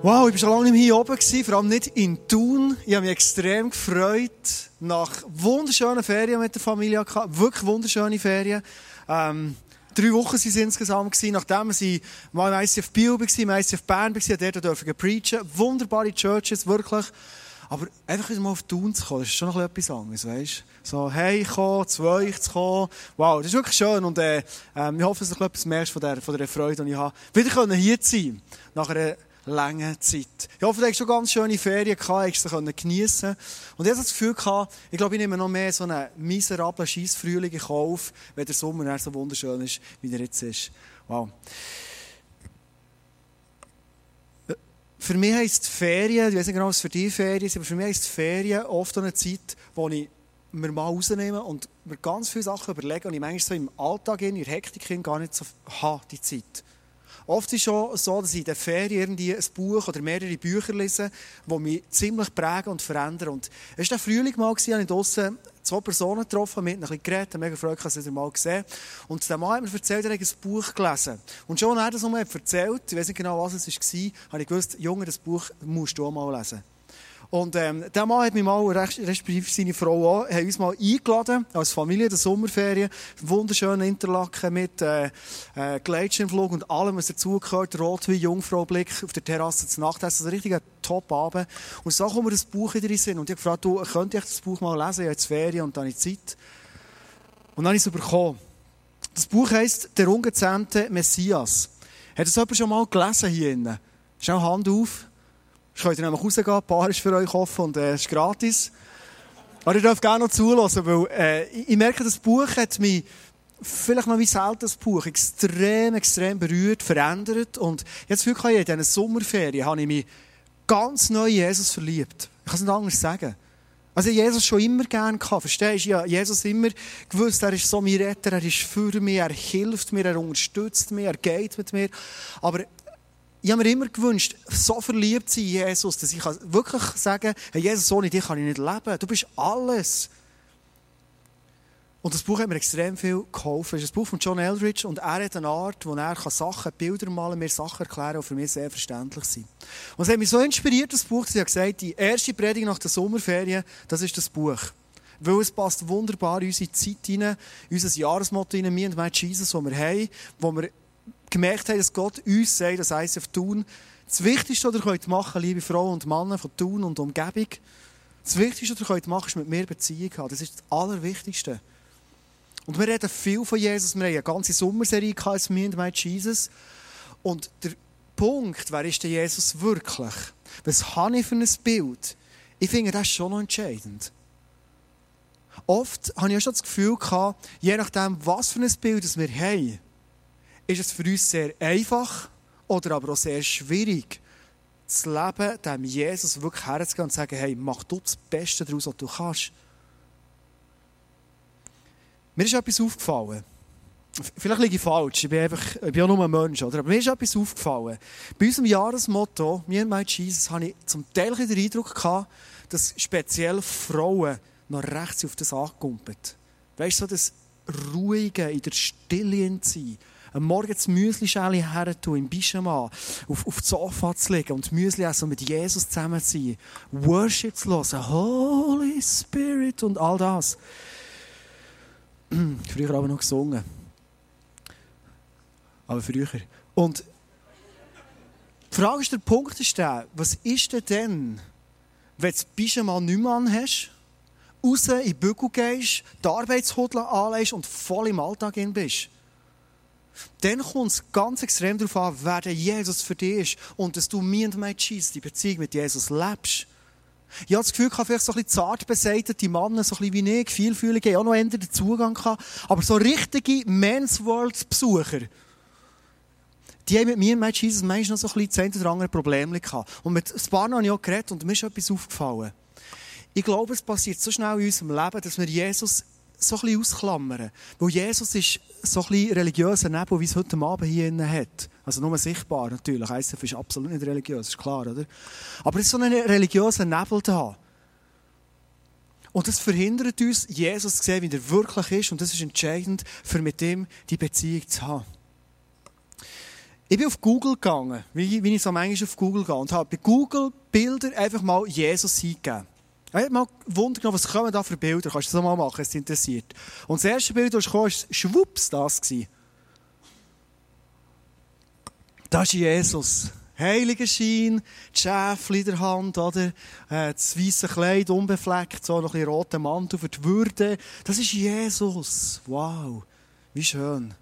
Wow, ich war schon lange nicht hier oben, vor allem nicht in Thun. Ich habe mich extrem gefreut. Nach wunderschönen Ferien mit der Familie. Wirklich wunderschöne Ferien. Ähm, drei Wochen waren es insgesamt. Nachdem sie mal im ICF Biel war, im ICF Bern war, dort ich preachen. Wunderbare Churches, wirklich. Aber einfach mal auf Thun zu kommen, das ist schon noch etwas anderes, weißt So, hey, komm, zu euch zu kommen. Wow, das ist wirklich schön. Und, äh, äh, ich hoffe, dass du etwas merkst von der, von der Freude, die ich habe. Wieder hier zu sein. Nach einer lange Zeit. Ich hoffe, du hast schon ganz schöne Ferien gehabt, hast sie geniessen Und ich habe das Gefühl gehabt, ich glaube, ich nehme noch mehr so einen miserablen Scheissfrühling in Kauf, wenn der Sommer so wunderschön ist, wie er jetzt ist. Wow. Für mich heisst Ferien, ich weiß nicht genau, was für die Ferien ist, aber für mich heisst Ferien oft eine Zeit, wo ich mir mal rausnehme und mir ganz viele Sachen überlege und ich manchmal so im Alltag, in der Hektik gar nicht so habe, die Zeit. Oft ist es schon so, dass ich in der Ferien irgendwie ein Buch oder mehrere Bücher lese, die mich ziemlich prägen und verändern. Und es war Frühling mal, als ich draussen zwei Personen getroffen, mit ein bisschen geredet, mega freut, dass ich mal gesehen Und der Mann hat mir erzählt, er hat ein Buch gelesen. Und schon, als er das nochmal erzählt, ich weiß nicht genau, was es war, habe ich gewusst, Junge, das Buch musst du auch mal lesen. Und ähm, der Mann hat mich mal, respektive seine Frau auch, haben uns mal eingeladen, als Familie, der Sommerferien, wunderschönen Interlaken mit äh, äh, Gleitschirmflug und allem, was dazugehört, Rot wie Jungfrau-Blick auf der Terrasse zur Nacht. Das ist ein richtiger Top-Abend. Und so kommt mir das Buch wieder in. Und ich habe gefragt, du, könnte ich das Buch mal lesen? Ich habe jetzt Ferien und dann habe ich Zeit. Und dann habe ich es bekommen. Das Buch heisst «Der ungezähmte Messias». Hat das jemand schon mal gelesen hier? Schau Hand auf. Jetzt könnt ihr nämlich rausgehen, ein Paar ist für euch offen und es äh, ist gratis. Aber ihr dürft gerne noch zulassen, weil äh, ich merke, das Buch hat mich vielleicht noch wie selten das Buch extrem, extrem berührt, verändert und jetzt für in diesen Sommerferien habe ich mich ganz neu in Jesus verliebt. Ich kann es nicht anders sagen. Also Jesus schon immer gerne gehabt, verstehst du? Ja, Jesus immer gewusst, er ist so mein Retter, er ist für mich, er hilft mir, er unterstützt mich, er geht mit mir. Aber ich habe mir immer gewünscht, so verliebt zu sein in Jesus, dass ich wirklich sagen kann, hey Jesus, ohne dich kann ich nicht leben. Du bist alles. Und das Buch hat mir extrem viel geholfen. Es ist ein Buch von John Eldridge und er hat eine Art, wo er Sachen, Bilder malen, mir Sachen erklären, die für mich sehr verständlich sind. Und es hat mich so inspiriert, das Buch, dass ich gesagt die erste Predigt nach der Sommerferien, das ist das Buch. Weil es passt wunderbar in unsere Zeit hinein, in unser Jahresmotto hinein, mir und mein Jesus, das wir haben, wo wir gemerkt haben, dass Gott uns sagt, das heisst auf Tun, das Wichtigste, was ihr könnt machen liebe Frauen und Männer von Tun und Umgebung, das Wichtigste, was ihr könnt ist mit mir Beziehung haben. Das ist das Allerwichtigste. Und wir reden viel von Jesus. Wir haben eine ganze Sommerserie als «Me and my Jesus». Und der Punkt, wer ist denn Jesus wirklich? Was habe ich für ein Bild? Ich finde, das schon noch entscheidend. Oft habe ich auch schon das Gefühl gehabt, je nachdem, was für ein Bild wir haben, ist es für uns sehr einfach oder aber auch sehr schwierig, das Leben dem Jesus wirklich herzugehen und zu sagen, hey, mach du das Beste daraus, was du kannst. Mir ist etwas aufgefallen. Vielleicht liege ich falsch, ich bin, einfach, ich bin auch nur ein Mensch, oder? aber mir ist etwas aufgefallen. Bei unserem Jahresmotto, mir und mein Jesus, habe ich zum Teil den Eindruck gehabt, dass speziell Frauen noch rechts auf das angekumpelt. Weißt du, so das Ruhige, in der Stille sein, am Morgen das Müsli-Schäli her tun, im Pyjama, auf, auf das Sofa zu legen und Müsli essen mit Jesus zusammen zu sein, Worship zu hören, Holy Spirit und all das. früher aber noch gesungen. Aber früher. Und die Frage ist, der Punkt ist der, was ist denn denn, wenn du Pyjama nicht mehr anhast, raus in die Bügel gehst, die Arbeitshudel anlegst und voll im Alltag bist? Dann kommt es ganz extrem darauf an, wer der Jesus für dich ist und dass du mir und mein Jesus die Beziehung mit Jesus lebst. Ich habe das Gefühl, ich habe vielleicht so ein bisschen zart beseitete Männer, so ein bisschen wie ich, vielfühlige, auch noch eher den Zugang gehabt. Aber so richtige Men's World Besucher, die haben mit mir und mit Jesus manchmal noch so ein bisschen das oder andere Problem gehabt. Und mit ein paar habe ich auch geredet und mir ist etwas aufgefallen. Ich glaube, es passiert so schnell in unserem Leben, dass wir Jesus so ein bisschen ausklammern. Weil Jesus ist so ein bisschen religiöser Nebel, wie es heute Abend hier innen hat. Also nur sichtbar natürlich. ISF ist absolut nicht religiös, ist klar, oder? Aber es ist so ein religiöser Nebel da. Und das verhindert uns, Jesus zu sehen, wie er wirklich ist. Und das ist entscheidend, für mit ihm die Beziehung zu haben. Ich bin auf Google gegangen, wie, ich so manchmal auf Google gehe, und habe bei Google Bilder einfach mal Jesus eingegeben. Ich habe mal gewundert, was kommen da für Bilder? Kannst du das mal machen, es interessiert. Und das erste Bild, das kam, war schwupps das. Das ist Jesus. Heiliger Schein, die Schäfchen in der Hand, oder? Äh, das weiße Kleid unbefleckt, so noch ein roter Mantel für die Würde. Das ist Jesus. Wow. Wie schön.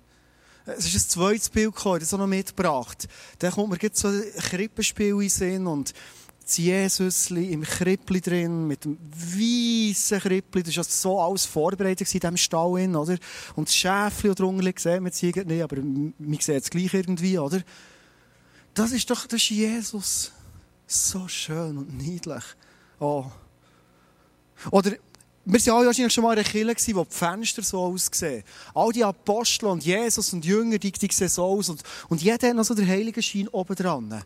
Es ist ein zweites Bild gekommen, das auch noch mitgebracht. Dann kommt mir jetzt so ein Krippenspiel in den Sinn und das Jesusli im Krippli drin, mit dem weißen Krippli, das war so alles vorbereitet in diesem Stall, oder? Und das Schäfli drunter sieht man jetzt nicht, aber man sieht es gleich irgendwie, oder? Das ist doch, das ist Jesus. So schön und niedlich. Oh. Oder, wir waren alle wahrscheinlich schon mal in einer Kirche, wo die Fenster so aussehen. All die Apostel und Jesus und Jünger, die, die sehen so aus. Und, und jeder hat noch so den heiligen Schein oben dran.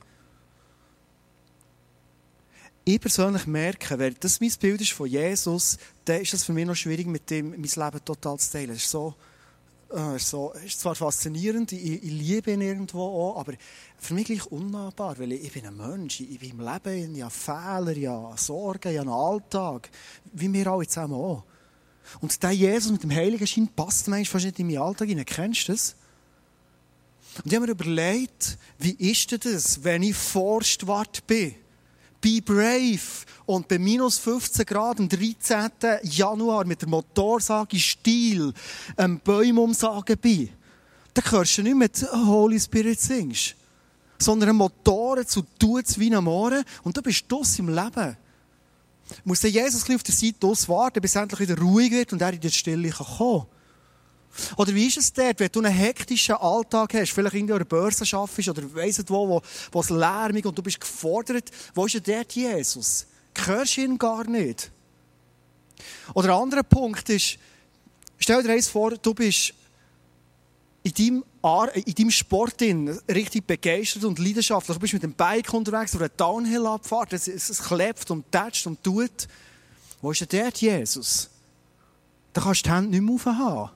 Ich persönlich merke, wenn das mein Bild ist von Jesus, dann ist es für mich noch schwierig, mit dem mein Leben total zu teilen. Es ist so, äh, so, ist zwar faszinierend, ich, ich, liebe ihn irgendwo auch, aber für mich gleich unnahbar, weil ich, ich bin ein Mensch, ich, ich bin im Leben, ich habe Fehler, ich habe Sorgen, ich habe einen Alltag, wie wir alle zusammen auch. Und der Jesus mit dem Heiligen Schein passt manchmal fast nicht in meinen Alltag hinein. Kennst du das? Und ich habe mir überlegt, wie ist das, wenn ich Forstwart bin? Be brave. Und bei minus 15 Grad am 13. Januar mit der Motorsage Stil einem Bäume umsagen bin, dann hörst du nicht mit Holy Spirit singst, sondern Motoren zu tut's wie ein Mohren und du bist dus im Leben. Muss der Jesus auf der Seite warten, bis es endlich wieder ruhig wird und er in die Stille kommen kann. Oder wie ist es dort, wenn du einen hektischen Alltag hast, vielleicht in der Börse arbeitest oder weiss wo, wo, wo es lärmig und du bist gefordert, wo ist denn dort Jesus? Hörst du ihn gar nicht? Oder ein anderer Punkt ist, stell dir eins vor, du bist in deinem, Ar in deinem Sport richtig begeistert und leidenschaftlich. Du bist mit dem Bike unterwegs auf einer Downhill-Abfahrt, es, es, es klebt und tätscht und tut. Wo ist denn dort Jesus? Da kannst du die Hände nicht mehr aufhaben.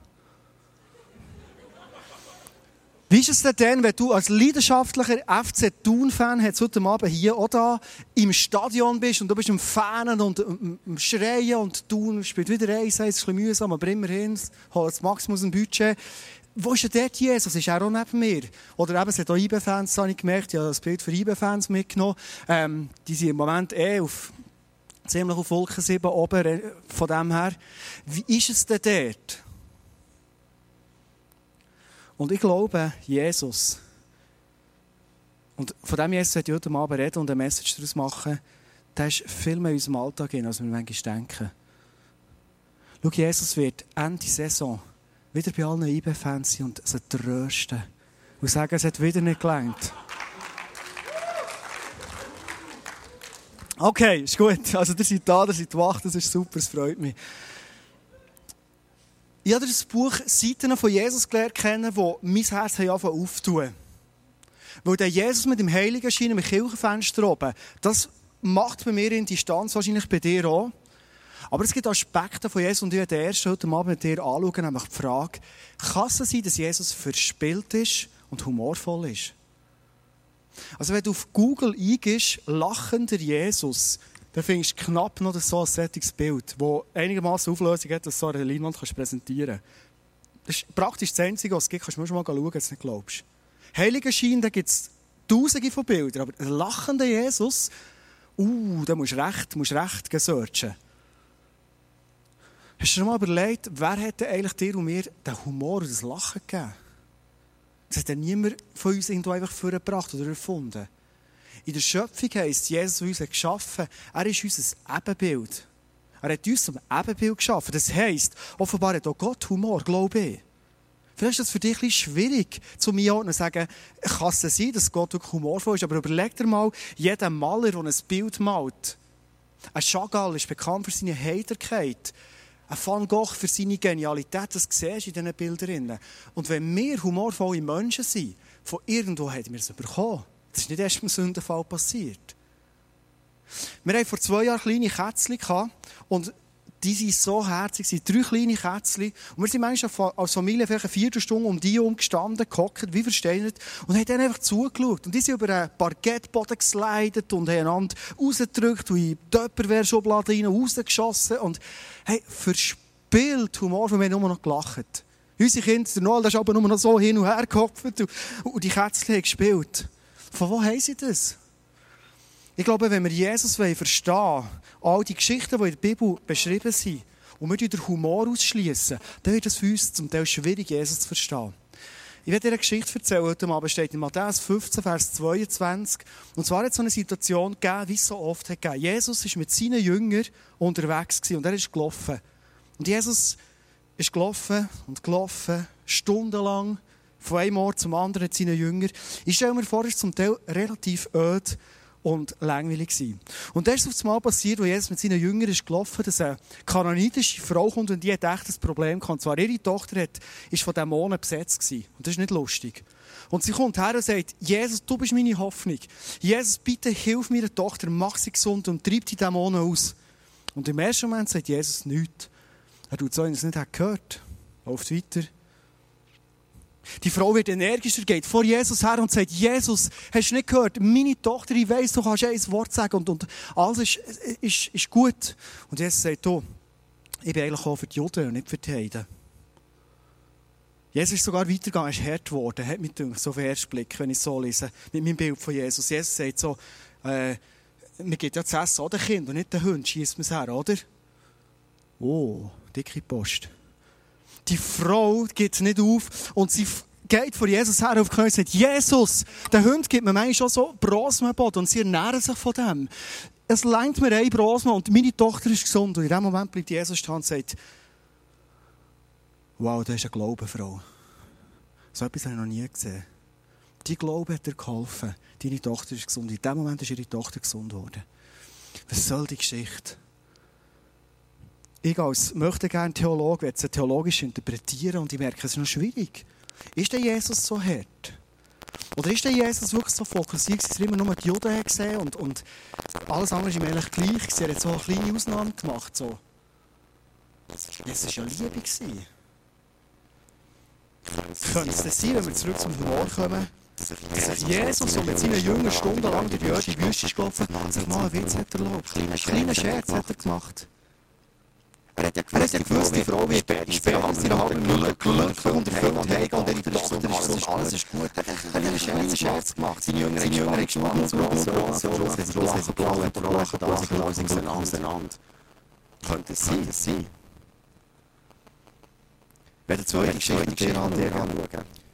Wie ist es denn, denn wenn du als leidenschaftlicher FC Thun-Fan heute Abend hier oder im Stadion bist und du bist am Fanen und am Schreien und Thun spielt wieder eins, es ist ein mühsam, aber immerhin holt Maximus ein Budget. Wo ist denn dort Jesus? Ist er auch neben mir? Oder eben, es hat auch IB-Fans, habe ich gemerkt, ich habe das Bild für IB-Fans mitgenommen. Ähm, die sind im Moment eh auf, ziemlich auf Wolken 7 oben, äh, von dem her. Wie ist es denn dort? Und ich glaube, Jesus, und von dem Jesus wird heute Abend reden und eine Message daraus machen, der ist viel mehr in unserem Alltag hin, als wir manchmal denken. Schau, Jesus wird Ende Saison wieder bei allen IB-Fans sein und sie trösten. Und sagen, es hat wieder nicht gelangt. Okay, ist gut. Also, ihr seid da, ihr seid wach, das ist super, es freut mich. Ich habe das Buch Seiten von Jesus gelernt kennen, die mein Herz anfangen auftun. Weil der Jesus mit dem Heiligen Schein im Kirchenfenster oben, das macht bei mir in Distanz, wahrscheinlich bei dir auch. Aber es gibt Aspekte von Jesus und ich werde erst heute Abend mit dir anschauen, nämlich die Frage, kann es sein, dass Jesus verspielt ist und humorvoll ist? Also wenn du auf Google eingibst, lachender Jesus, dann findest du knapp noch so ein sättiges Bild, das einigermaßen Auflösung hat, dass du so eine Leinwand präsentieren kannst. Das ist praktisch das Einzige, was es gibt. Kannst du mal schauen, wenn du nicht glaubst. Heiliger Schein, da gibt es tausende von Bildern, aber ein lachender Jesus, uh, da musst du recht, musst recht searchen. Hast du dir mal überlegt, wer hätte eigentlich dir und mir den Humor und das Lachen gegeben? Das hat ja niemand von uns irgendwo einfach vorgebracht oder erfunden. In der Schöpfung heisst, Jesus uns geschaffen, er ist unser Ebenbild. Er hat uns zum Ebenbild geschaffen. Das heisst, offenbar hat auch Gott Humor, glaube ich. Vielleicht ist das für dich ein bisschen schwierig, zu mir zu sagen, kann es sein, dass Gott wirklich humorvoll ist, aber überleg dir mal, jeder Maler, der ein Bild malt, ein Chagall ist bekannt für seine Heiterkeit, ein Van Gogh für seine Genialität, das siehst du in diesen Bildern. Und wenn wir humorvolle Menschen sind, von irgendwo haben wir es bekommen. Das ist nicht erst im Sündenfall passiert. Wir hatten vor zwei Jahren kleine Kätzchen und die sind so herzig, sind drei kleine Kätzchen. Und wir sind manchmal als Familie vielleicht eine Viertelstunde um die herum gestanden, gehockt, wie versteinert, und haben dann einfach zugeschaut. Und die sind über einen Parkettboden geslidet und haben einander rausgedrückt und in die Tupperware-Schublade rein rausgeschossen. Und hey, verspielt Humor, von mir nur noch gelacht. Unsere Kinder, der Noel, der ist aber nur noch so hin und her gehopft und, und die Kätzchen haben gespielt. Von wo haben sie das? Ich glaube, wenn wir Jesus verstehen wollen, all die Geschichten, die in der Bibel beschrieben sind, und wir den Humor ausschließen, dann wird es für uns zum Teil schwierig, Jesus zu verstehen. Ich werde dir eine Geschichte erzählen. Heute Abend steht in Matthäus 15, Vers 22. Und zwar hat es so eine Situation gegeben, wie es so oft hat gegeben. Jesus war mit seinen Jüngern unterwegs und er ist gelaufen. Und Jesus ist gelaufen und gelaufen, stundenlang, von einem Ort zum anderen mit seinen Jüngern. Ich stelle mir vor, es zum Teil relativ öd und langweilig gewesen. Und das ist auf einmal passiert, wo Jesus mit seinen Jüngern ist gelaufen, dass eine kanonitische Frau kommt und die hat echt ein Problem gehabt. Und zwar ihre Tochter hat, ist von Dämonen besetzt gewesen. Und das ist nicht lustig. Und sie kommt her und sagt, Jesus, du bist meine Hoffnung. Jesus, bitte hilf meiner Tochter, mach sie gesund und treib die Dämonen aus. Und im ersten Moment sagt Jesus nichts. Er tut so, es nicht gehört. Läuft weiter. Die Frau wird energischer, geht vor Jesus her und sagt, Jesus, hast du nicht gehört? Meine Tochter, ich weiss, du kannst ein Wort sagen und, und alles ist, ist, ist gut. Und Jesus sagt, oh, ich bin eigentlich auch für die Juden und nicht für die Heiden. Jesus ist sogar weitergegangen, er ist hart geworden, hat mich gedacht, so auf den ersten Blick, wenn ich so lese, mit meinem Bild von Jesus. Jesus sagt so, äh, man gibt ja zu essen, oder Kind, und nicht den Hund, schießt man es her, oder? Oh, dicke Post. Die Frau gibt es nicht auf und sie geht vor Jesus her auf die Knie und sagt, Jesus, der Hund gibt mir manchmal schon so Brosmenboden und sie ernähren sich von dem. Es längt mir ein Brosmen und meine Tochter ist gesund. Und in dem Moment bleibt Jesus stehen und sagt, wow, das ist eine Glaubenfrau. So etwas habe ich noch nie gesehen. Die Glaube hat dir geholfen. Deine Tochter ist gesund. In dem Moment ist ihre Tochter gesund geworden. Was soll die Geschichte? Ich als möchte gerne Theologe, werde es theologisch interpretieren und ich merke, es ist noch schwierig. Ist der Jesus so hart? Oder ist der Jesus wirklich so fokussiert, dass er immer nur die Juden gesehen und, und alles andere ist ihm eigentlich gleich? Er hat so eine kleine Ausnahme gemacht. So. Es war ja Liebe. Könnte es das sein, wenn wir zurück zum Humor kommen, dass Jesus, der mit seinen Jüngern stundenlang durch die Wüste gelaufen sich mal einen Witz hat erlaubt. Einen kleinen Scherz hat er gemacht. Er hat ja gewusst, er gewusst die Frau wird später haben noch glücklich und erfüllt heim und ihre Tochter ist gesund, alles ist gut. Er hat einen Scherz, Scherz gemacht. Seine Jünger haben und so und und hat er lachen, blau hat er lachen, da sich alles auseinander. Könnte es sein, es sein. Wenn der zweite Geschichte anschauen.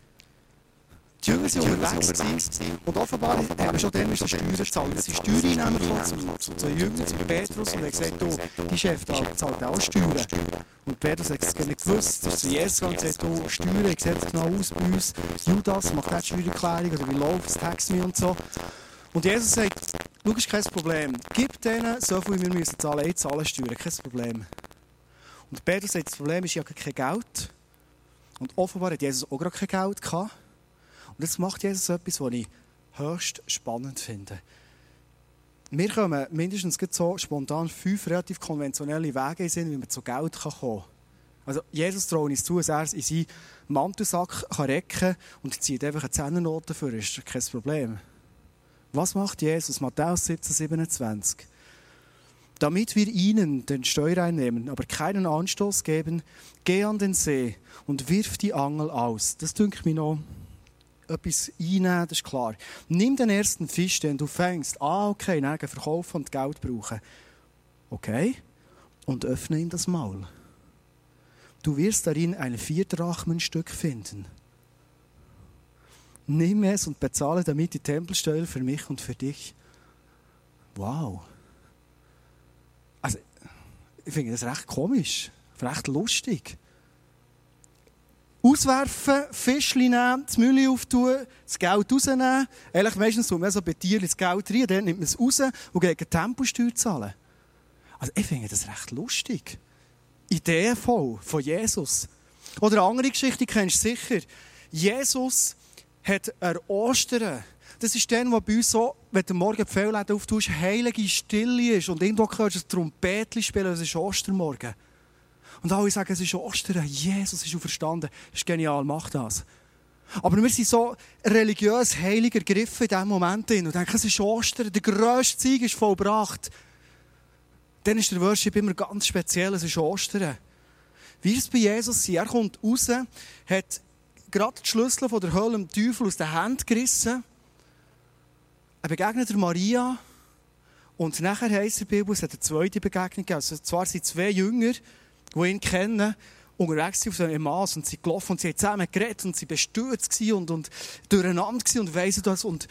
Die Jünger sind unterwegs gewesen. Und offenbar haben schon dann schon Steuern gezahlt. Es sind Steuereinnehmer gekommen zu den Jüngern, zu Petrus, und haben gesagt, du, die Chef da zahlt auch Steuern. Und Petrus hat es nicht gewusst. Er ist zu Jesus gegangen und gesagt, du, Steuern, wie sieht es genau aus bei uns? Judas macht auch Steuererklärung, oder wie läuft es, Tax me und so. Und Jesus sagt, schau, ist kein Problem. Gib denen so viel, wir müssen zahlen, ich zahle Steuern, kein Problem. Und Petrus sagt, das Problem ist, ich habe kein Geld. Und offenbar hat Jesus auch gerade kein Geld gehabt. Und jetzt macht Jesus etwas, was ich höchst spannend finde. Wir kommen mindestens so spontan fünf relativ konventionelle Wege in wie man zu Geld kommen kann. Also Jesus traut uns zu, dass er in seinen Mantelsack kann recken kann und zieht einfach eine Zehnernote für, ist kein Problem. Was macht Jesus? Matthäus 17, 27. Damit wir ihnen den Steuer einnehmen, aber keinen Anstoß geben, geh an den See und wirf die Angel aus. Das dünkt mir noch etwas einnehmen, das ist klar. Nimm den ersten Fisch, den du fängst. Ah, okay, dann verkaufen und Geld brauchen. Okay. Und öffne ihm das Maul. Du wirst darin ein Vierdrachmenstück finden. Nimm es und bezahle damit die Tempelsteuer für mich und für dich. Wow. Also, ich finde das recht komisch, recht lustig. Auswerfen, Fischchen nehmen, das Müll auftun, das Geld rausnehmen. Eigentlich meistens tut man so bei Tieren das Geld rein, dann nimmt man es raus und gegen Temposteuer zahlen. Also ich finde das recht lustig. Ideenvoll von Jesus. Oder eine andere Geschichte, kennst du sicher. Jesus hat an Ostern, das ist dann, wo bei uns so wenn du morgen die Fehlläden auftust, heilige Stille ist und irgendwo hörst du ein Trompetchen spielen, es ist Ostermorgen. Und alle sagen, es ist Ostern, Jesus ist auferstanden. Das ist genial, mach das. Aber wir sind so religiös heilig ergriffen in diesem Moment und denken, es ist Ostern, der grösste Sieg ist vollbracht. Dann ist der Worship immer ganz speziell, es ist Ostern. Wie es bei Jesus? Er kommt raus, hat gerade die Schlüssel von der Hölle dem Teufel aus den Händen gerissen. Er begegnet der Maria. Und nachher heisst in der Bibel, es hat eine zweite Begegnung gegeben. Also, zwar sind zwei Jünger, die ihn kennen, unterwegs auf so einem Maß und sie gelaufen und sie haben zusammen geredet und sie bestürzt und, und durcheinander und weiss das. Und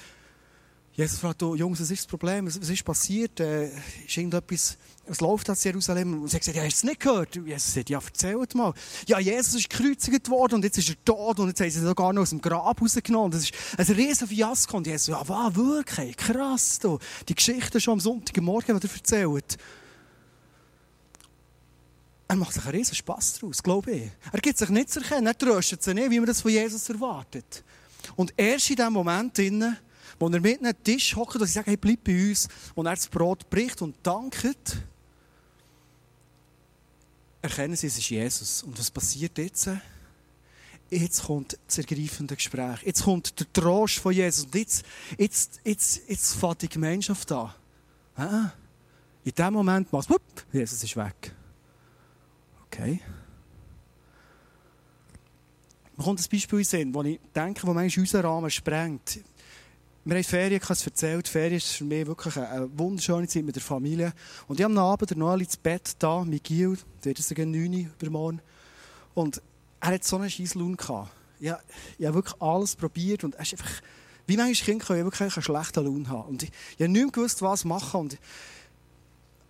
Jesus fragt, oh, Jungs, was ist das Problem? Was, ist passiert? Äh, ist irgendetwas, was läuft aus Jerusalem? Und sie haben gesagt, ja, hast du es nicht gehört? Jesus sagt, ja, erzählt mal. Ja, Jesus ist gekreuzigt worden und jetzt ist er tot und jetzt haben sie ihn sogar noch aus dem Grab rausgenommen. Das ist ein riesen Fiasko. Und Jesus, ja, was, wirklich? Krass, du. Die Geschichte schon am Sonntagmorgen, die er erzählt. Er macht sich einen riesen Spass daraus, glaube ich. Er gibt sich nicht zu erkennen, er tröstet sich nicht, wie man das von Jesus erwartet. Und erst in dem Moment, wo er mit einem Tisch hockt und sie sagen, hey, bleib bei uns, und er das Brot bricht und dankt, erkennen sie, es ist Jesus. Und was passiert jetzt? Jetzt kommt das ergreifende Gespräch. Jetzt kommt der Trost von Jesus. Und jetzt, jetzt, jetzt, jetzt fährt die Gemeinschaft an. In dem Moment macht es, Jesus ist weg. Okay. Man kommt ein Beispiel in Sinn, wo ich denke, wo manchmal unseren Rahmen sprengt. Wir haben Ferien, ich habe es erzählt, Ferien ist für mich wirklich eine wunderschöne Zeit mit der Familie. Und ich habe am Abend noch ins Bett da, mit Gil, der ist gegen 9 Uhr übermorgen. Und er hat so einen scheiß Lohn gehabt. Ich, ich habe wirklich alles probiert und er ist einfach, wie manchmal Kinder können wirklich einen schlechten Lohn haben. Und ich, ich habe nicht mehr gewusst, was machen. Und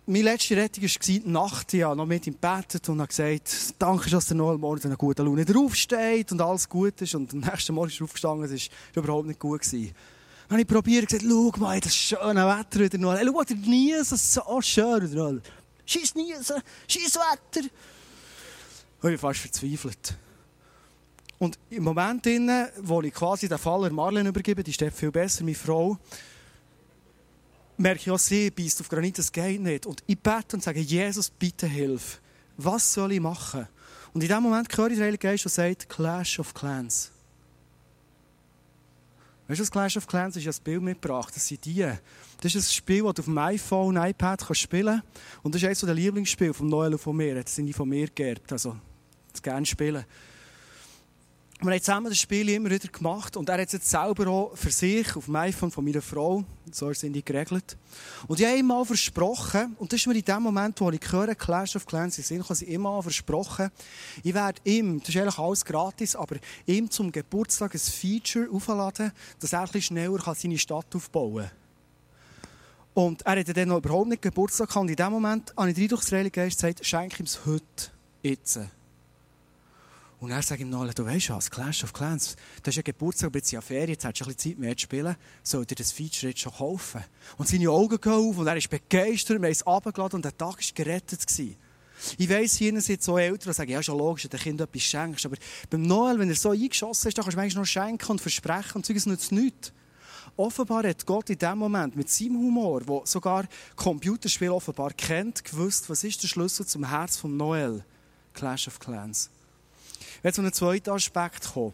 meine letzte Rettung war die Nacht. Ich habe noch mit ihm gebetet und habe gesagt, danke, dass der Noel morgen eine gute Laune draufsteht und alles gut ist. Und am nächsten Morgen ist er aufgestanden, es war überhaupt nicht gut. Dann habe ich probiert und gesagt, schau mal, das schöne Wetter wieder Noel. Hey, schau, der Niesen, so schön wieder Noel. Scheiß Niesen, scheiß Wetter. Und ich bin fast verzweifelt. Und im Moment, wo ich quasi den Fall Marlene übergebe, die steht viel besser, meine Frau, merke ich auch, sie beißt auf Granit, das geht nicht. Und ich bete und sage, Jesus, bitte hilf. Was soll ich machen? Und in dem Moment höre ich den Heiligen Geist, der sagt, Clash of Clans. Weißt du, das Clash of Clans ist ja ein Bild mitgebracht. Das sind die. Das ist ein Spiel, das du auf dem iPhone, iPad kannst spielen kannst. Und das ist eines der Lieblingsspiele von Noel und von mir. Das sind die von mir geerbt. Also, das gerne spielen. Wir haben zusammen das Spiel immer wieder gemacht und er hat es jetzt selber auch für sich auf dem iPhone von meiner Frau, so sind die geregelt. Und ich habe ihm mal versprochen, und das ist mir in dem Moment, wo ich höre, Clash of Clans in Sinn, ich immer versprochen, ich werde ihm, das ist eigentlich alles gratis, aber ihm zum Geburtstag ein Feature aufladen, dass er ein bisschen schneller seine Stadt aufbauen kann. Und er hatte dann noch überhaupt nicht Geburtstag gehabt. Und in dem Moment habe ich den Eindruck, der Geist gesagt, schenke ihm es heute, jetzt. Und er sagt ihm noch, du weißt was, Clash of Clans, das ist ja Geburtstag, aber jetzt ja Ferien, jetzt hast du ein bisschen Zeit mehr zu spielen, soll dir das Feature jetzt schon kaufen? Und seine Augen gehen auf und er ist begeistert, wir haben es runtergeladen und der Tag war gerettet. Gewesen. Ich weiss, hier sind so Eltern, die sagen, ja, schon logisch, wenn du Kind etwas schenkst. Aber beim Noel, wenn er so eingeschossen ist, dann kannst du manchmal noch schenken und versprechen und es nützt nichts. Offenbar hat Gott in dem Moment mit seinem Humor, wo sogar Computerspiel offenbar kennt, gewusst, was ist der Schlüssel zum Herz von Noel? Clash of Clans. Ich werde zu einem zweiten Aspekt kommen.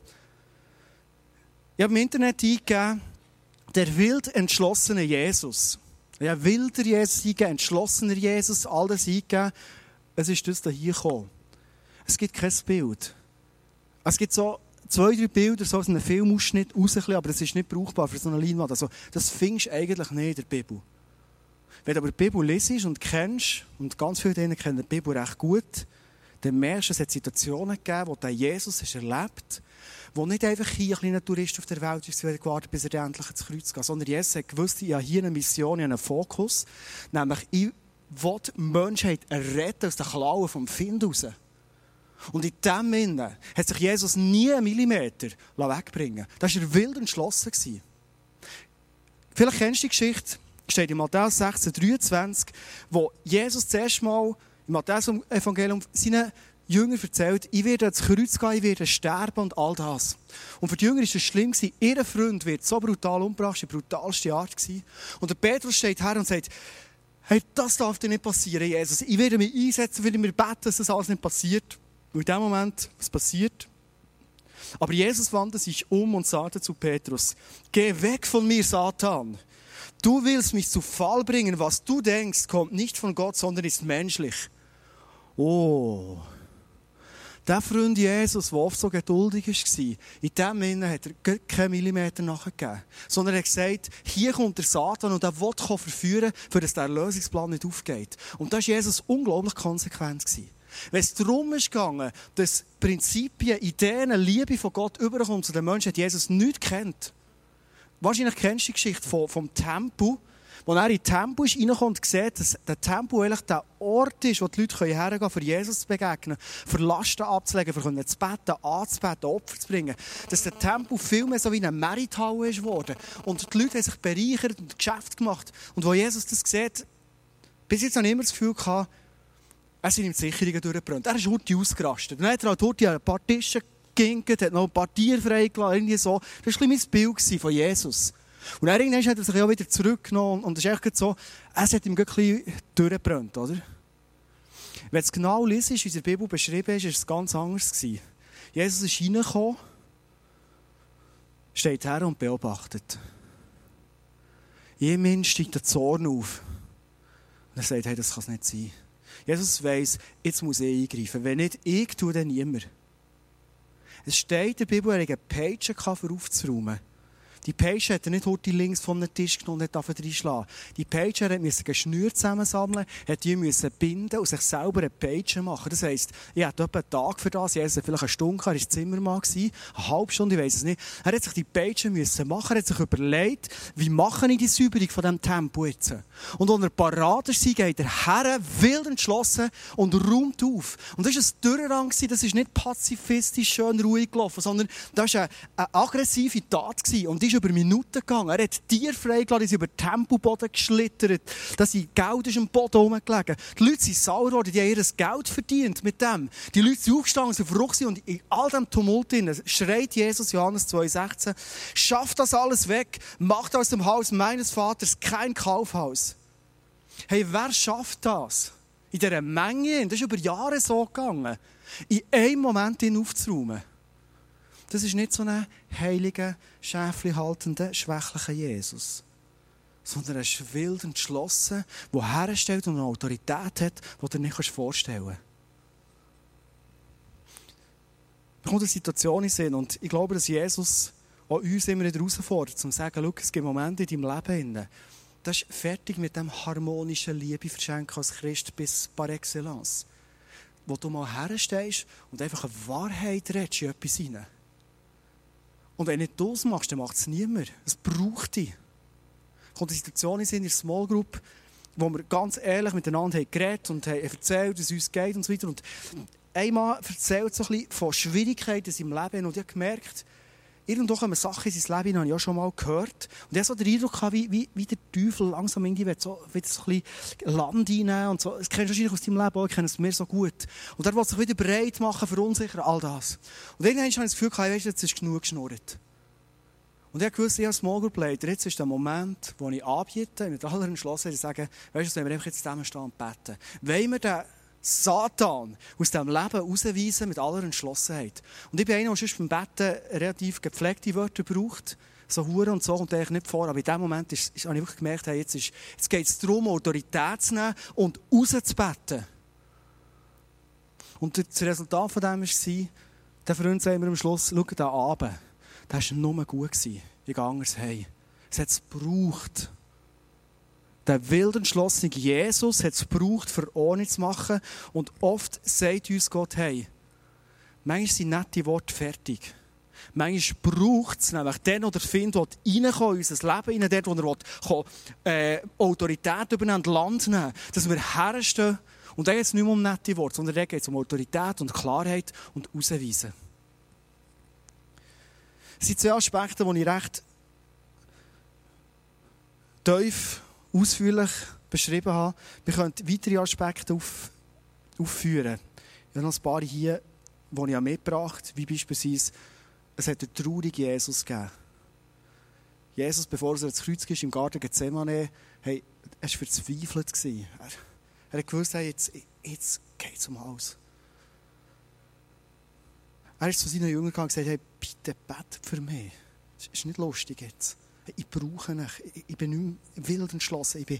Ich habe im Internet eingegeben, der wild entschlossene Jesus. Ja, wilder Jesus eingegeben, entschlossener Jesus, all das eingegeben. Es ist das hier gekommen. Es gibt kein Bild. Es gibt so zwei, drei Bilder, so aus einem Filmausschnitt raus, aber das ist nicht brauchbar für so eine Leinwand. Also, das findest du eigentlich nicht in der Bibel. Wenn du aber die Bibel lesest und kennst, und ganz viele denen kennen die Bibel recht gut, dann merkst du, es hat Situationen gegeben, wo Jesus hast erlebt wo nicht einfach hier ein kleiner Tourist auf der Welt ist, bis er endlich ins Kreuz geht, sondern Jesus hat gewusst, ich habe hier eine Mission, ich habe einen Fokus, nämlich ich will die Menschheit retten aus den Klauen vom Find raus. Und in dem Sinne hat sich Jesus nie einen Millimeter wegbringen Das war er wild entschlossen. Vielleicht kennst du die Geschichte, steht in Matthäus 16, 23, wo Jesus zuerst mal im Matthäus-Evangelium seinen Jünger erzählt, ich werde ans Kreuz gehen, ich werde sterben und all das. Und für die Jünger war es schlimm, ihr Freund wird so brutal umgebracht, die brutalste Art gewesen. Und der Petrus steht her und sagt, hey, das darf dir nicht passieren, Jesus. Ich werde mich einsetzen, will mir beten, dass das alles nicht passiert. Und in dem Moment, was passiert? Aber Jesus wandte sich um und sagte zu Petrus, geh weg von mir, Satan. Du willst mich zu Fall bringen. Was du denkst, kommt nicht von Gott, sondern ist menschlich. Oh. Der Freund Jesus, der oft so geduldig war, in dem Sinne hat er keinen Millimeter nachgegeben. Sondern er hat gesagt, hier kommt der Satan und er will verführen, für dass der Lösungsplan nicht aufgeht. Und da war Jesus unglaublich konsequent. Wenn es darum ging, dass Prinzipien, Ideen, Liebe von Gott überkommt zu den Menschen, hat Jesus nichts kennt. Wahrscheinlich kennst du die Geschichte vom, vom Tempel. Als er in Tempel ist, reinkommt und sieht, dass der Tempel eigentlich der Ort ist, wo die Leute hergehen können, für Jesus zu begegnen, für Lasten abzulegen, für zu beten, anzubeten, Opfer zu bringen. Dass der Tempel viel mehr so wie eine Merithalle ist geworden. Und die Leute haben sich bereichert und Geschäft gemacht. Und wo Jesus das sieht, bis jetzt habe ich immer das Gefühl gehabt, er sind ihm die Sicherungen durchgebrannt. Er ist heute ausgerastet. Dann hat er halt heute ein paar Tische geginkt, hat noch ein paar Tiere freigelassen, irgendwie so. Das war ein bisschen mein Bild von Jesus. Und irgendwann hat er sich auch wieder zurückgenommen und es ist echt so, es hat ihm ein bisschen durchgebrannt, oder? Wenn es genau liest, wie es in der Bibel beschrieben ist, war es ganz anders. Gewesen. Jesus ist reingekommen, steht her und beobachtet. Jemand steigt der Zorn auf. Und er sagt, hey, das kann es nicht sein. Jesus weiss, jetzt muss ich eingreifen. Wenn nicht ich, tue dann niemand. Es steht in der Bibel, er hatte eine Peitsche für aufzuräumen. Die Peitsche hat er nicht heute links von den Tisch genommen und nicht reinschlagen. Die er musste Schnür zusammensammeln, hat die müssen binden und sich selber eine Peitsche machen. Das heisst, ich hatte etwa einen Tag für das. Jesus vielleicht eine Stunde, er war Zimmermann, eine halbe Stunde, ich weiß es nicht. Er hat sich die Peitsche müssen machen, er hat sich überlegt, wie mache ich die Säuberung von diesem Tempo jetzt? Und als er parat ist, geht er her, wild entschlossen und räumt auf. Und das war ein Dürrerang, das ist nicht pazifistisch schön ruhig gelaufen, sondern das war eine, eine aggressive Tat. Und die über Minuten gegangen. Er hat Tiere freigelassen, die über Tempoboden geschlittert. Da sind Geld ist am Boden rumgelegen. Die Leute sind sauer geworden, die haben ihr Geld verdient mit dem. Die Leute sind aufgestanden, sind verrückt und in all diesem Tumult schreit Jesus, Johannes 2,16, schafft das alles weg, macht aus dem Haus meines Vaters kein Kaufhaus. Hey, wer schafft das? In dieser Menge, das ist über Jahre so gegangen, in einem Moment ihn aufzuräumen. Das ist nicht so ein heiliger, schäfli haltender, schwächlicher Jesus. Sondern er ist wild entschlossen, der herstellt und eine Autorität hat, die du dir nicht vorstellen kannst. Da kommt eine Situation in Sinn und ich glaube, dass Jesus auch uns immer wieder herausfordert, um zu sagen, schau, es gibt Momente in deinem Leben, das ist fertig mit dem harmonischen Liebeverschenken als Christ bis par excellence. Wo du mal herstehst und einfach eine Wahrheit redest in etwas hinein. Und wenn du das machst, dann macht es niemand. Es braucht dich. Kommt eine Situation in der Small Group, wo wir ganz ehrlich miteinander haben geredet und haben erzählt, wie es uns geht und so weiter. Und einmal erzählt so ein bisschen von Schwierigkeiten in seinem Leben und ich habe gemerkt, irgendwo kommen Sachen in sein Leben, die habe ich auch schon mal gehört. Und ich hatte so den Eindruck, wie, wie, wie der Teufel langsam irgendwie will so, will so ein bisschen Land einnehmen und so. Das kennst du wahrscheinlich aus deinem Leben auch, ich kenne es mir so gut. Und er will sich wieder bereit machen, verunsichern, all das. Und irgendwann habe ich das Gefühl, weißt, jetzt ist genug geschnurrt. Und ich wusste, ich als Small Leader, jetzt ist der Moment, wo ich anbiete, mit aller Entschlossenheit, sage, weißt du, sollen wir einfach jetzt zusammenstehen und beten. Wollen wir den Satan aus diesem Leben rausweisen mit aller Entschlossenheit. Und ich bin einer, der sonst beim Betten relativ gepflegte Wörter braucht. So Hure und so kommt eigentlich nicht vor. Aber in dem Moment ist, ist, habe ich wirklich gemerkt, hey, jetzt, jetzt geht es darum, Autorität zu nehmen und rauszubeten. Und das Resultat von dem war, der Freund sagt mir am Schluss, schau da Abend, das war nur gut. Ich gehe anders heim. Es hat es gebraucht der wild entschlossene Jesus hat es gebraucht, für Ordnung zu machen. Und oft sagt uns Gott, hey, manchmal sind nette Worte fertig. Manchmal braucht es nämlich den oder Find, der reinkommt in unser Leben, rein, dort, wo er will, äh, Autorität übernehmen, Land nehmen, dass wir herstehen. Und da geht es nicht mehr um nette Worte, sondern da geht es um Autorität und Klarheit und Ausweisen. Das sind zwei Aspekte, die ich recht tief ausführlich beschrieben habe. Wir können weitere Aspekte auf, aufführen. dann noch ein paar hier, die ich mitgebracht habe, wie beispielsweise, es hat einen traurigen Jesus gegeben. Jesus, bevor er ins Kreuz ist, im Garten Gethsemane, hey, er war verzweifelt. Er, er hat gewusst, hey, jetzt, jetzt geht es um alles. Er ist zu seinen Jüngern gegangen und gesagt, hey, bitte bet für mich. Das ist nicht lustig jetzt. Ich brauche dich. Ich bin nicht mehr wild entschlossen. Ich bin,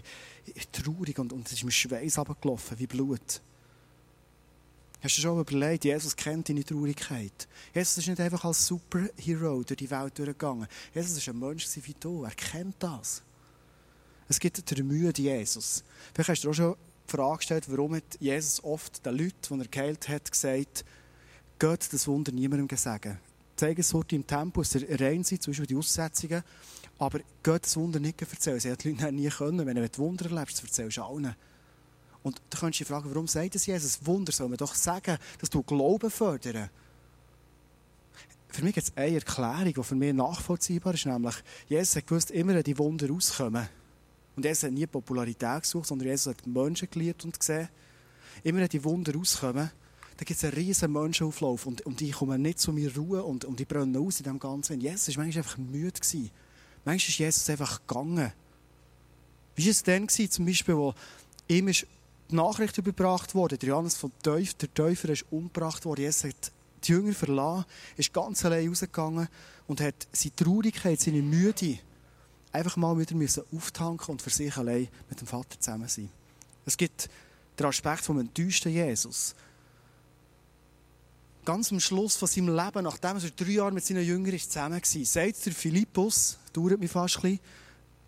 traurig und, und es ist mir Schweiß abgelaufen, wie Blut. Hast du schon überlegt, Jesus kennt deine Traurigkeit. Jesus ist nicht einfach als Superhero durch die Welt durchgegangen. Jesus ist ein Mensch wie du. Er kennt das. Es gibt der müde Jesus. Vielleicht hast du auch schon die Frage gestellt, warum hat Jesus oft den Leuten, die er geheilt hat, gesagt, Gott das Wunder niemandem sagen. Zeigen es heute im Tempo, dass er rein sind, zum Beispiel die Aussetzungen, aber Gott das Wunder nicht erzählen. Sie hat die Leute nie können. Wenn du Wunder erlebst, erzählst du allen. Und du könntest dich fragen, warum sagt das Jesus? Wunder soll man doch sagen, dass du Glauben fördern. Für mich gibt es eine Erklärung, die für mich nachvollziehbar ist, nämlich Jesus hat gewusst, immer die Wunder rauskommen. Und Jesus hat nie Popularität gesucht, sondern Jesus hat Menschen geliebt und gesehen. Immer die Wunder rauskommen, da gibt es einen riesen Menschenauflauf und, und ich komme nicht zu mir Ruhe und, und ich brenne aus in dem Ganzen. Jesus war manchmal einfach müde. Gewesen. Manchmal ist Jesus einfach gegangen. Wie war es denn gewesen, zum Beispiel, wo ihm ist die Nachricht überbracht wurde, der Johannes von Teuf, der Täufer ist umgebracht worden. Jesus hat die Jünger verlassen, ist ganz allein rausgegangen und hat seine Traurigkeit, seine Müde einfach mal wieder müssen auftanken und für sich allein mit dem Vater zusammen sein. Es gibt den Aspekt vom enttäuschten Jesus. Ganz am Schluss von seinem Leben, nachdem er drei Jahre mit seinen Jüngern zusammen war, sagt der Philippus, dauert mich fast ein bisschen,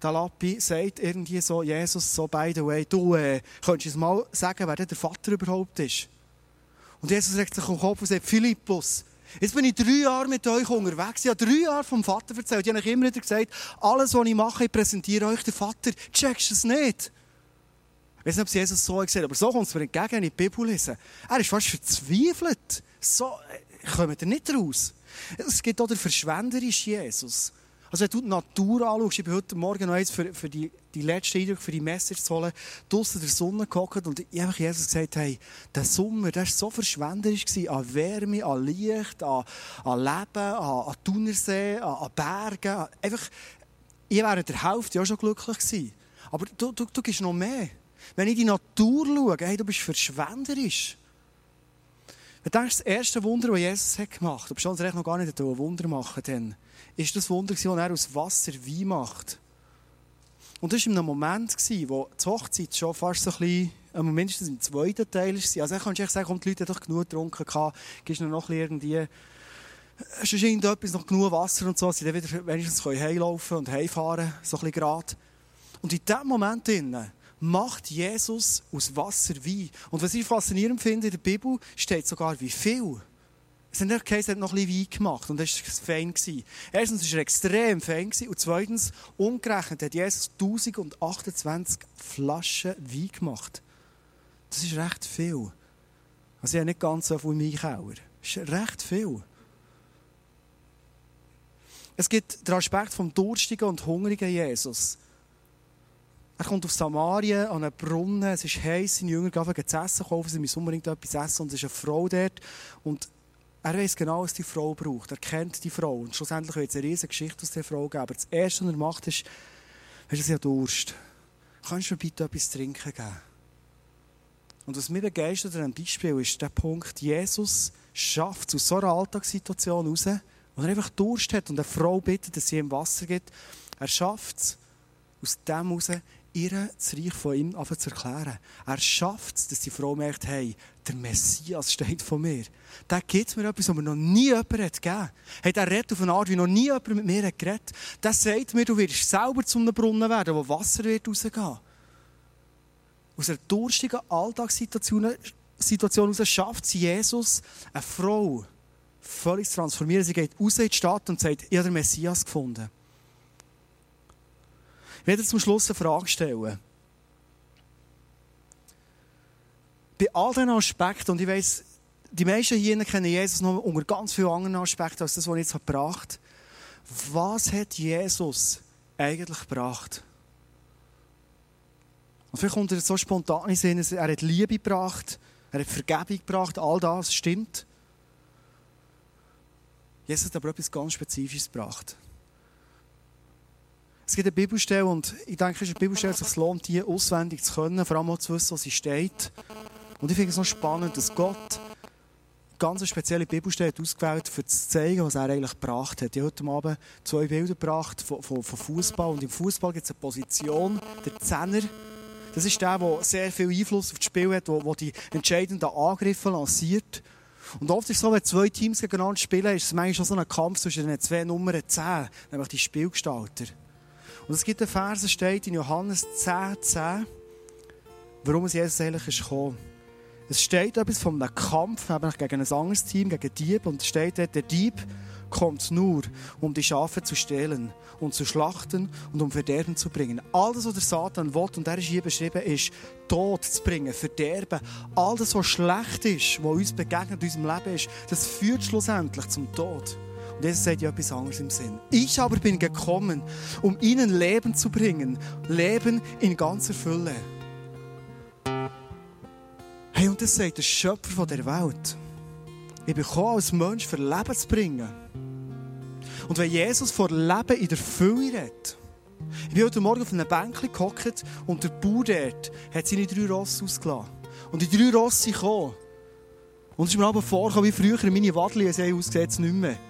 der Lappi sagt irgendwie so, Jesus, so by the way, du äh, könntest du mal sagen, wer der Vater überhaupt ist? Und Jesus regt sich den Kopf und sagt, Philippus, jetzt bin ich drei Jahre mit euch unterwegs. Ich habe drei Jahre vom Vater erzählt. Ich habe euch immer wieder gesagt, alles, was ich mache, ich präsentiere euch den Vater. Checkst du es nicht? Ich weiß nicht, ob es Jesus so gesagt aber so kommt es mir entgegen, wenn ich die Bibel lese. Er ist fast verzweifelt. So äh, kommt er nicht raus. Es gibt auch den verschwenderischen Jesus. Also wenn du die Natur anschaust, ich bin heute Morgen noch eins für, für die, die letzte Eindruck, für die Message zu holen, draussen der Sonne gehockt und ich habe Jesus gesagt, hey, der Sommer, der war so verschwenderisch gewesen, an Wärme, an Licht, an, an Leben, an, an Thunersee, an, an Bergen, an, einfach, ich wäre der Hälfte auch schon glücklich gewesen. Aber du, du, du gibst noch mehr. Wenn ich die Natur schaue, hey, du bist verschwenderisch. Wenn du denkst, das erste Wunder, das Jesus hat gemacht hat, obwohl er noch gar nicht ein Wunder machen dann ist das Wunder, das er aus Wasser Wein macht. Und das war in einem Moment, wo die Hochzeit schon fast so ein bisschen, äh, mindestens im zweiten Teil war. Also, ich kann sagen, komm, die Leute haben doch genug getrunken, gibst noch irgendwie, es ist irgendetwas, noch genug Wasser und so, dass sie dann wieder wenigstens heimlaufen und heimfahren, so ein bisschen gerade. Und in diesem Moment macht Jesus aus Wasser Wein. Und was ich faszinierend finde in der Bibel, steht sogar wie viel. Es hat nicht geheißen, er hat noch ein bisschen Wein gemacht und das war fein. Erstens war er extrem fein und zweitens, umgerechnet hat Jesus 1028 Flaschen Wein gemacht. Das ist recht viel. Also ich habe nicht ganz so viel Keller. Das ist recht viel. Es gibt den Aspekt vom durstigen und hungrigen Jesus. Er kommt auf Samarien an einen Brunnen, es ist heiß, seine Jünger gehen zu essen kaufen, sie müssen unbedingt etwas essen und es ist eine Frau dort. Und er weiß genau, was die Frau braucht. Er kennt die Frau. Und schlussendlich wird es eine riesige Geschichte aus der Frau geben. Aber das Erste, was er macht, ist, weißt du, sie hat Durst. Kannst du mir bitte etwas trinken geben? Und was mich begeistert an diesem Beispiel ist der Punkt, Jesus schafft es aus so einer Alltagssituation raus, wo er einfach Durst hat und eine Frau bittet, dass sie ihm Wasser gibt. Er schafft es aus dem heraus, ihr das Reich von ihm zu erklären. Er schafft es, dass die Frau merkt, hey, der Messias steht vor mir. Der gibt mir etwas, was mir noch nie jemand hat gegeben hey, Der redet auf eine Art, wie noch nie jemand mit mir hat geredet. Sagt mir, du wirst selber zu einem Brunnen werden, wo Wasser wird rausgehen. Aus einer durstigen Alltagssituation Situation heraus schafft sie Jesus, eine Frau, völlig zu transformieren. Sie geht raus in die Stadt und sagt, ich habe den Messias gefunden. Ich werde zum Schluss eine Frage stellen. Bei all diesen Aspekten, und ich weiss, die meisten hier kennen Jesus noch unter ganz vielen anderen Aspekten als das, was ich jetzt gebracht habe. Was hat Jesus eigentlich gebracht? Und vielleicht kommt er so spontan in Sinn, er hat Liebe gebracht, Er hat Vergebung gebracht, all das stimmt. Jesus hat aber etwas ganz Spezifisches gebracht. Es gibt eine Bibelstelle und ich denke, es ist eine Bibelstelle, sich lohnt, die auswendig zu können, vor allem auch zu wissen, wo sie steht. Und ich finde es noch spannend, dass Gott ganz spezielle Bibelstelle ausgewählt hat, um zu zeigen, was er eigentlich gebracht hat. Ich habe heute Abend zwei Bilder gebracht von, von, von Fußball. Und im Fußball gibt es eine Position, der Zehner. Das ist der, der sehr viel Einfluss auf das Spiel hat, der, die entscheidenden Angriffe lanciert. Und oft ist es so, wenn zwei Teams gegeneinander spielen, ist es manchmal so ein Kampf zwischen den zwei Nummern 10, nämlich die Spielgestalter. Und es gibt einen Vers, der steht in Johannes 10, 10, warum es Jesus eigentlich ist gekommen. Es steht etwas von einem Kampf gegen ein anderes Team, gegen Dieb. Und es steht dort, der Dieb kommt nur, um die Schafe zu stehlen und zu schlachten und um Verderben zu bringen. Alles, was der Satan will, und er ist hier beschrieben, ist Tod zu bringen, Verderben. All das, was schlecht ist, was uns begegnet in unserem Leben ist, das führt schlussendlich zum Tod. Und Jesus sagt ja etwas anderes im Sinn. Ich aber bin gekommen, um ihnen Leben zu bringen. Leben in ganzer Fülle. Hey, und das sagt der Schöpfer der Welt. Ich bin gekommen, als Mensch für Leben zu bringen. Und wenn Jesus vor Leben in der Fülle redet, ich bin heute Morgen auf einem Bänkchen gehockt und der Bauer dort hat seine drei Rosse ausgelassen. Und die drei Rosse kamen. Und es ist mir aber vorgekommen, wie früher meine Wadli, sie ausgesehen, nicht mehr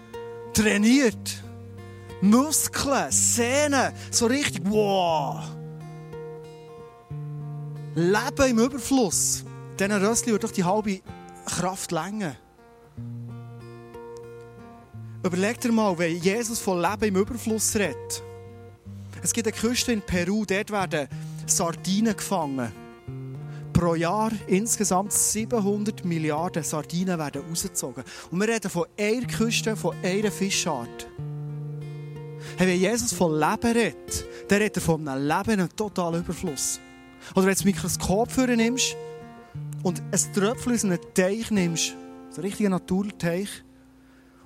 trainiert. Muskeln, Sehnen, so richtig, wow. Leben im Überfluss. Diesen Rössli wird doch die halbe Kraft länger. Überleg dir mal, wenn Jesus von Leben im Überfluss redet. Es gibt eine Küste in Peru, dort werden Sardinen gefangen. Pro Jahr insgesamt 700 Milliarden Sardinen werden rausgezogen. Und wir reden von einer Küste, von einer Fischart. Hey, wenn Jesus von Leben redet, dann redet er von einem Leben, einem totalen Überfluss. Oder wenn du das Mikroskop für nimmst und ein Tröpfchen aus einem Teich nimmst, so ein richtiger Naturteich,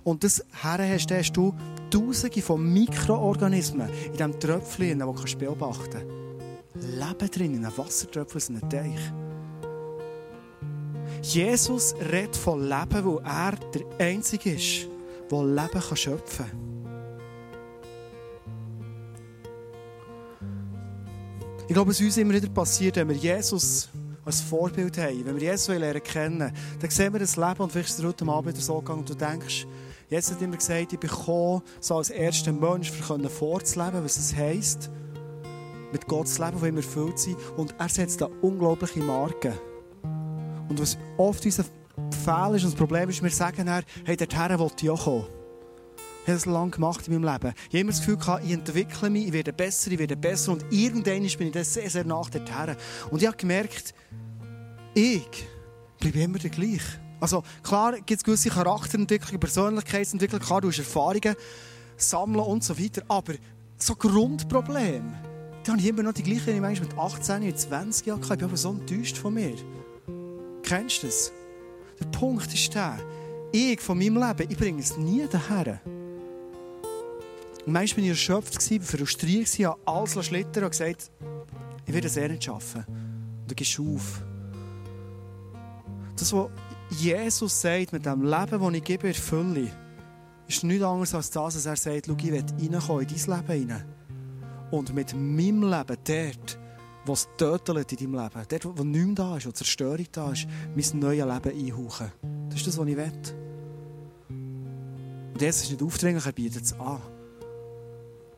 und das her hast, dann hast du Tausende von Mikroorganismen in diesem Tröpfchen, die du beobachten kannst. Leben drin, in einem Wassertröpfchen aus einem Teich. Jesus redet von Leben, wo er der Einzige ist, der Leben kann schöpfen kann. Ich glaube, es uns immer wieder passiert, wenn wir Jesus als Vorbild haben, wenn wir Jesus lernen kennen, dann sehen wir das Leben und vielleicht ist es heute Abend so gegangen und du denkst, Jesus hat immer gesagt, ich bin gekommen, so als erster Mensch für vorzuleben, was es heisst, mit Gottes Leben, das immer erfüllt sein. Und er setzt da unglaubliche Marken. Und was oft unser Fehler ist und das Problem ist, wir sagen dann, hey, dorthin will ich auch kommen. Ich habe das lange gemacht in meinem Leben. Ich habe immer das Gefühl gehabt, ich entwickle mich, ich werde besser, ich werde besser und irgendwann bin ich dann sehr, sehr nach dorthin. Und ich habe gemerkt, ich bleibe immer der gleiche. Also klar gibt es gewisse Charakterentwicklung, Persönlichkeitsentwicklung, klar, du hast Erfahrungen sammeln und so weiter, aber so Grundprobleme, die habe ich immer noch die gleichen, die ich mit 18, 20 Jahren hatte. Ich bin aber so enttäuscht von mir. Kennst du das? Der Punkt ist der, ich von meinem Leben, ich bringe es nie daher. Und manchmal war ich erschöpft, frustriert, habe alles schlittern und gesagt, ich werde es eh nicht schaffen. Und dann gehst du auf. Das, was Jesus sagt mit dem Leben, das ich gebe, erfülle, ist nichts anderes als das, dass er sagt, schau, ich will reinkommen in dein Leben hinein. Und mit meinem Leben dort, was tötet in deinem Leben, dort, wo nichts da ist, wo Zerstörung da ist, mein neues Leben einhauchen. Das ist das, was ich will. Und jetzt ist nicht aufdringlich, er bietet es an.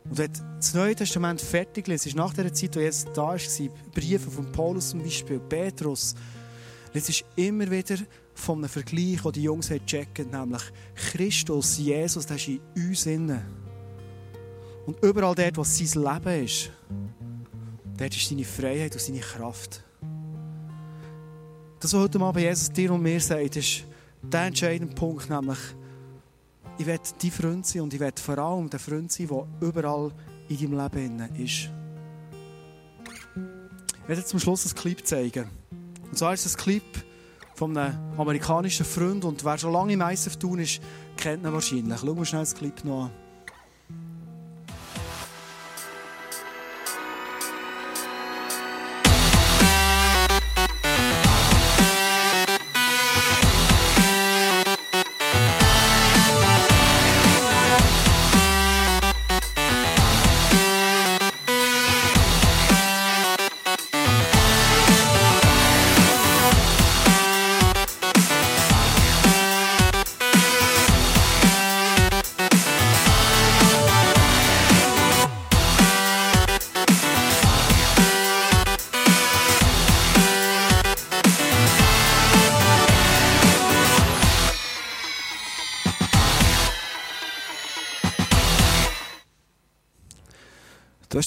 Und wenn das Neue Testament fertig ist, ist nach der Zeit, wo jetzt da war, Briefe von Paulus zum Beispiel, Petrus, es ist immer wieder von einem Vergleich, den die Jungs checken, nämlich Christus, Jesus, der ist in uns innen. Und überall dort, wo sein Leben ist, dort ist seine Freiheit und seine Kraft. Das, was heute Abend Jesus dir und mir sagt, ist der entscheidende Punkt, nämlich, ich werde dein Freund sein und ich werde vor allem der Freund sein, der überall in deinem Leben ist. Ich werde zum Schluss ein Clip zeigen. Und zwar ist es ein Clip von einem amerikanischen Freund und wer schon lange im ISF tun ist, kennt ihn wahrscheinlich. Schau mal schnell das Clip noch an.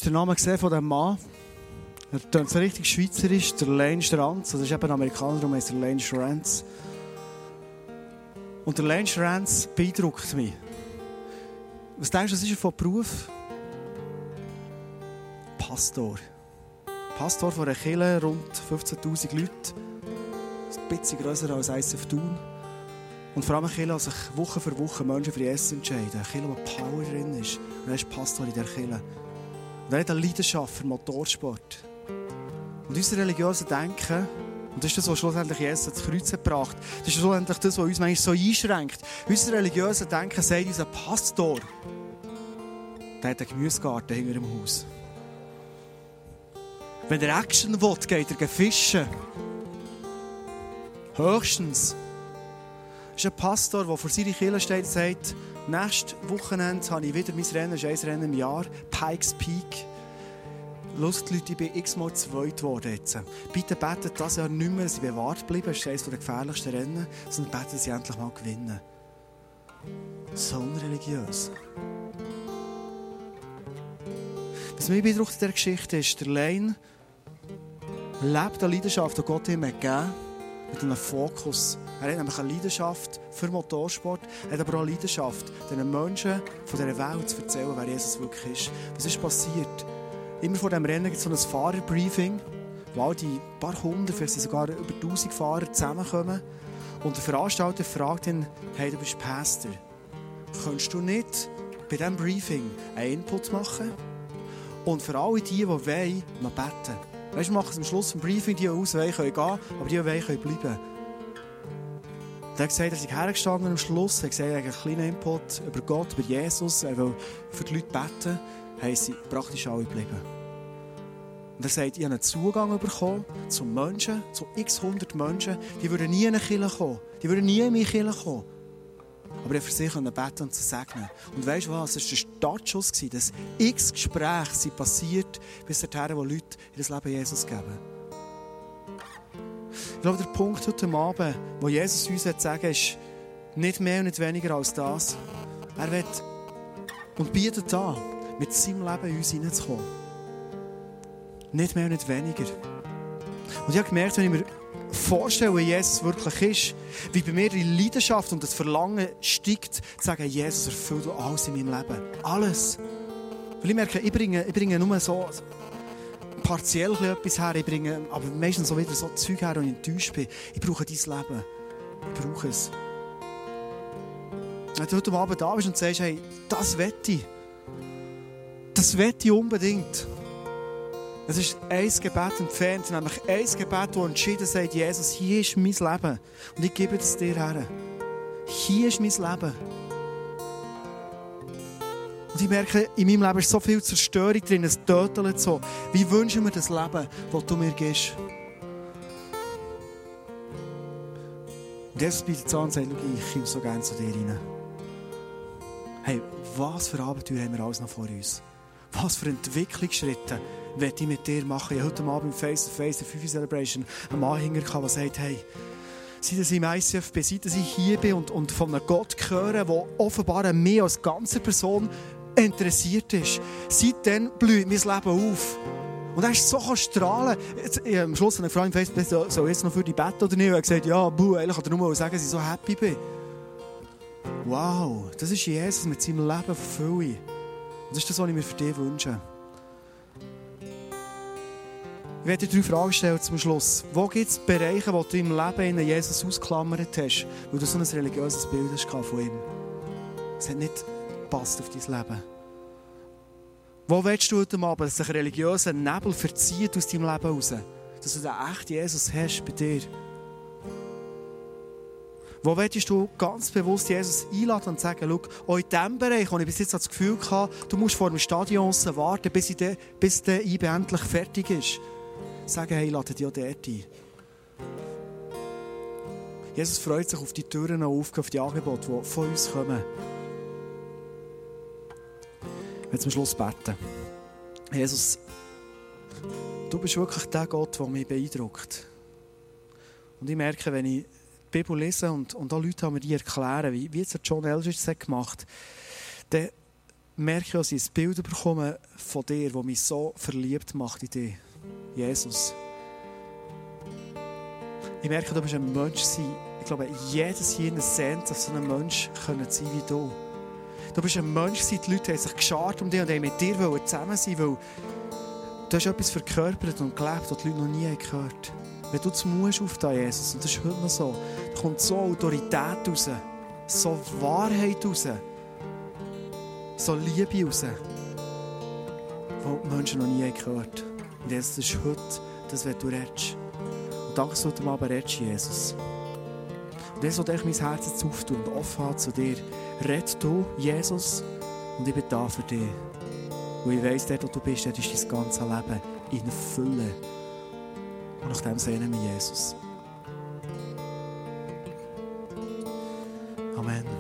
Den Namen gesehen von diesem Mann. Er klingt so richtig schweizerisch, der Lane Stranz. Das ist eben ein Amerikaner, darum heißt er Lane Stranz. Und der Lane Stranz beeindruckt mich. Was denkst du, was ist er von Beruf? Pastor. Pastor von einer Kirche, rund 15'000 Leute. Ein bisschen grösser als ICF Thun. Und vor allem eine Kirche, die sich Woche für Woche Menschen für Jesus entscheiden. Eine Kirche, wo Power drin ist. Und er ist Pastor in dieser Kirche. Und er hat eine Leidenschaft für Motorsport. Und unser religiöses Denken, und das ist das, was schlussendlich Jesus ans Kreuz gebracht das ist schlussendlich das, was uns manchmal so einschränkt. Unser religiöses Denken sagt unser Pastor, der hat einen Gemüsegarten hinter dem Haus. Wenn er Action will, geht er fischen. Höchstens. Das ist ein Pastor, der vor seiner Kirche steht und sagt, nächstes Wochenende habe ich wieder mein Rennen, das ist ein Rennen im Jahr, Pikes Peak. Lust, Leute, ich bin x-mal zweit geworden jetzt. Bitte betet das Jahr nicht mehr, sie bewahrt bleiben. Das ist eines der gefährlichsten Rennen. Sondern betet, dass sie endlich mal gewinnen. So unreligiös. Was mich beeindruckt in dieser Geschichte ist, der Lane lebt eine Leidenschaft, die Gott ihm gegeben hat, mit einem Fokus. Er hat nämlich eine Leidenschaft für Motorsport, er hat aber auch eine Leidenschaft, den Menschen von dieser Welt zu erzählen, wer Jesus wirklich ist. Was ist passiert? Immer vor dem Rennen gibt es so ein Fahrerbriefing, wo all die paar hundert, vielleicht sogar über tausend Fahrer zusammenkommen. Und der Veranstalter fragt ihn, hey, du bist Pastor. Könntest du nicht bei diesem Briefing einen Input machen? Und für alle die, die wollen, noch beten. Weißt du, machen es am Schluss des Briefing, die aus wollen, können gehen, aber die, die wollen, können bleiben. Der hat gesagt, er ist hergestanden am Schluss, er hat gesagt, er hat einen kleinen Input über Gott, über Jesus, er will für die Leute beten haben sie praktisch alle geblieben. Und er sagt, ich habe einen Zugang bekommen zu Menschen, zu x hundert Menschen, die würden nie in eine Kirche kommen. Die würden nie in meine Kirche kommen. Aber er für können beten und zu segnen. Und weißt du was? Es war der Startschuss, dass x Gespräche sind passiert, bis dahin, wo Leute ihr Leben Jesus geben. Ich glaube, der Punkt heute Abend, wo Jesus uns sagen ist nicht mehr und nicht weniger als das. Er wird und bietet an mit seinem Leben in uns hineinzukommen. Nicht mehr und nicht weniger. Und ich habe gemerkt, wenn ich mir vorstelle, wie Jesus wirklich ist, wie bei mir die Leidenschaft und das Verlangen steigt, zu sagen, Jesus, erfüll du alles in meinem Leben. Alles. Weil ich merke, ich bringe, ich bringe nur so partiell etwas her, ich bringe aber meistens so wieder so Zeug her, und ich enttäuscht bin. Ich brauche dein Leben. Ich brauche es. Wenn du heute Abend da bist und sagst, hey, das wette ich, das wette ich unbedingt. Es ist ein Gebet entfernt, nämlich ein Gebet, das entschieden sagt, Jesus, hier ist mein Leben und ich gebe es dir her. Hier ist mein Leben. Und ich merke, in meinem Leben ist so viel Zerstörung drin, es tötet so. Wie wünschen wir das Leben, das du mir gibst? Und Jesus bietet an und sagt, ich komme so gerne zu dir rein. Hey, was für Abenteuer haben wir alles noch vor uns? Was für Entwicklungsschritte werde ich mit dir machen? Ich habe heute Abend Face to Face, der 5 Celebration, einen hinterher, der sagt, hey, seit ich im ICF bin, seit ich hier bin und, und von einem Gott höre, der offenbar mehr als ganze Person interessiert ist, seitdem blüht mein Leben auf. Und er ist so strahlen. Jetzt, ich, am Schluss eine Frau im Facebook, soll jetzt noch für die beten oder nicht? Und er hat gesagt, ja, buh, eigentlich kann er nur mal sagen, dass ich so happy bin. Wow, das ist Jesus mit seinem Leben Fülle. Das ist das, was ich mir für dich wünsche. Ich werde dir drei Fragen stellen zum Schluss. Wo gibt es Bereiche, wo du im Leben in Jesus ausklammert hast, weil du so ein religiöses Bild hast von ihm? Es hat nicht gepasst auf dein Leben. Wo willst du heute Abend, dass sich religiöser Nebel verzieht aus deinem Leben raus? Dass du den echten Jesus hast bei dir? Wo willst du ganz bewusst Jesus einladen und sagen, schau, auch in diesem Bereich, wo ich bis jetzt das Gefühl hatte, du musst vor dem Stadion warten, bis, de, bis der IB endlich fertig ist. Sagen, hey, lade dich auch dort ein. Jesus freut sich auf die Türen auf, auf die Angebote, die von uns kommen. Will zum Schluss beten. Jesus, du bist wirklich der Gott, der mich beeindruckt. Und ich merke, wenn ich Bibel lesen und, und auch Leute haben mir die erklären, wie, wie jetzt John Eldridge es gemacht hat, dann merke, dass ich ein Bild bekomme von dir, das mich so verliebt macht in dich. Jesus. Ich merke, du bist ein Mensch sein. Ich glaube, jedes hier sehnt sich so ein Mensch können sein wie du. Du bist ein Mensch die Leute haben sich geschart um dich und haben mit dir zusammen sein weil du hast etwas verkörpert und gelebt, das die Leute noch nie gehört haben. Wenn du musst auf da Jesus, und das ist heute noch so, da kommt so Autorität raus, so Wahrheit raus, so Liebe raus, die die Menschen noch nie gehört. Und jetzt ist heute das, was du redest. Und danke, dass du heute Abend redest, Jesus. Und jetzt will ich mein Herz jetzt auftun und offen zu dir. Red du, Jesus, und ich bin da für dich. Und ich weiss, dort, wo du bist, dort ist dein ganze Leben in Fülle. Und nach dem sehnen wir Jesus. Amen.